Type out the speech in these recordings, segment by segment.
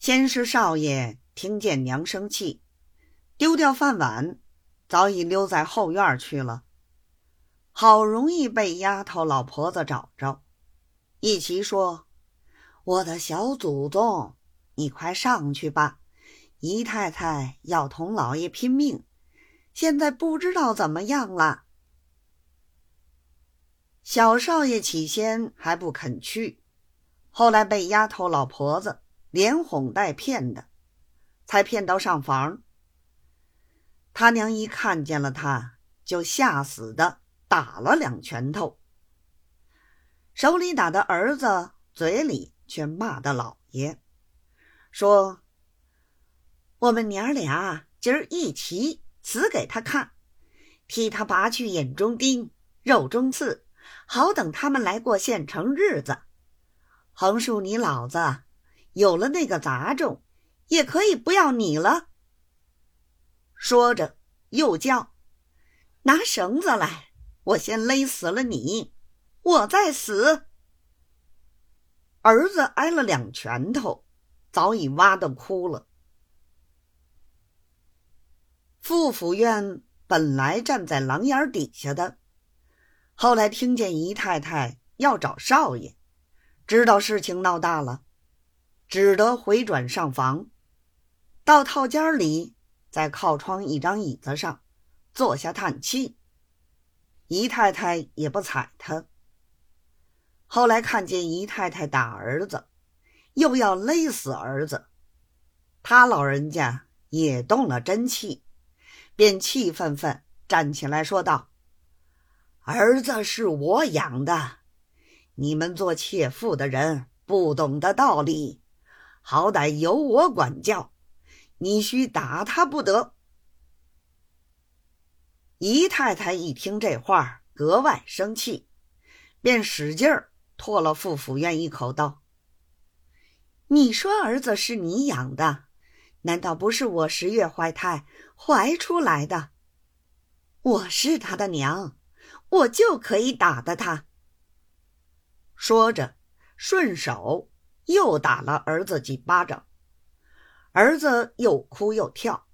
先是少爷听见娘生气，丢掉饭碗，早已溜在后院去了。好容易被丫头老婆子找着，一齐说：“我的小祖宗，你快上去吧！姨太太要同老爷拼命，现在不知道怎么样了。”小少爷起先还不肯去，后来被丫头老婆子连哄带骗的，才骗到上房。他娘一看见了他，就吓死的打了两拳头，手里打的儿子，嘴里却骂的老爷，说：“我们娘俩今儿一起死给他看，替他拔去眼中钉、肉中刺。”好等他们来过县城日子，横竖你老子有了那个杂种，也可以不要你了。说着又叫：“拿绳子来，我先勒死了你，我再死。”儿子挨了两拳头，早已哇的哭了。傅府院本来站在廊檐底下的。后来听见姨太太要找少爷，知道事情闹大了，只得回转上房，到套间里，在靠窗一张椅子上坐下叹气。姨太太也不睬他。后来看见姨太太打儿子，又要勒死儿子，他老人家也动了真气，便气愤愤站起来说道。儿子是我养的，你们做妾妇的人不懂得道理，好歹由我管教，你须打他不得。姨太太一听这话，格外生气，便使劲儿唾了傅府院一口，道：“你说儿子是你养的，难道不是我十月怀胎怀出来的？我是他的娘。”我就可以打的他。说着，顺手又打了儿子几巴掌，儿子又哭又跳。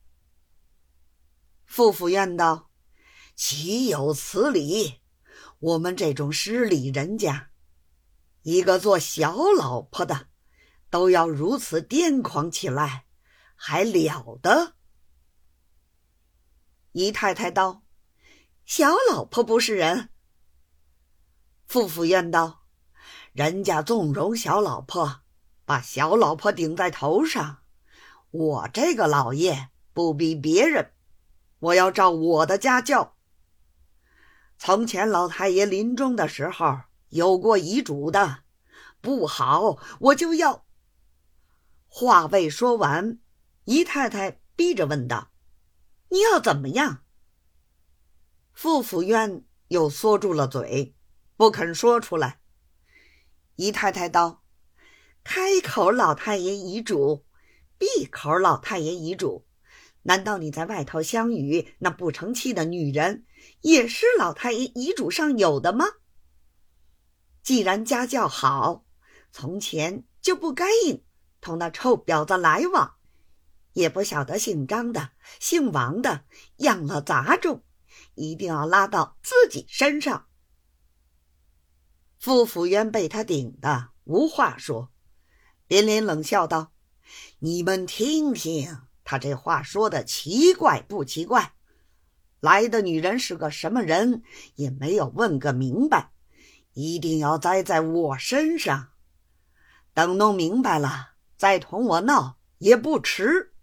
傅府院道：“岂有此理！我们这种失礼人家，一个做小老婆的，都要如此癫狂起来，还了得？”姨太太道。小老婆不是人。傅府院道：“人家纵容小老婆，把小老婆顶在头上。我这个老爷不比别人，我要照我的家教。从前老太爷临终的时候有过遗嘱的，不好，我就要。”话未说完，姨太太逼着问道：“你要怎么样？”傅府院又缩住了嘴，不肯说出来。姨太太道：“开口老太爷遗嘱，闭口老太爷遗嘱，难道你在外头相遇那不成器的女人，也是老太爷遗嘱上有的吗？既然家教好，从前就不该应同那臭婊子来往，也不晓得姓张的、姓王的养了杂种。”一定要拉到自己身上。傅府渊被他顶的无话说，连连冷笑道：“你们听听，他这话说的奇怪不奇怪？来的女人是个什么人，也没有问个明白，一定要栽在我身上。等弄明白了，再同我闹也不迟。”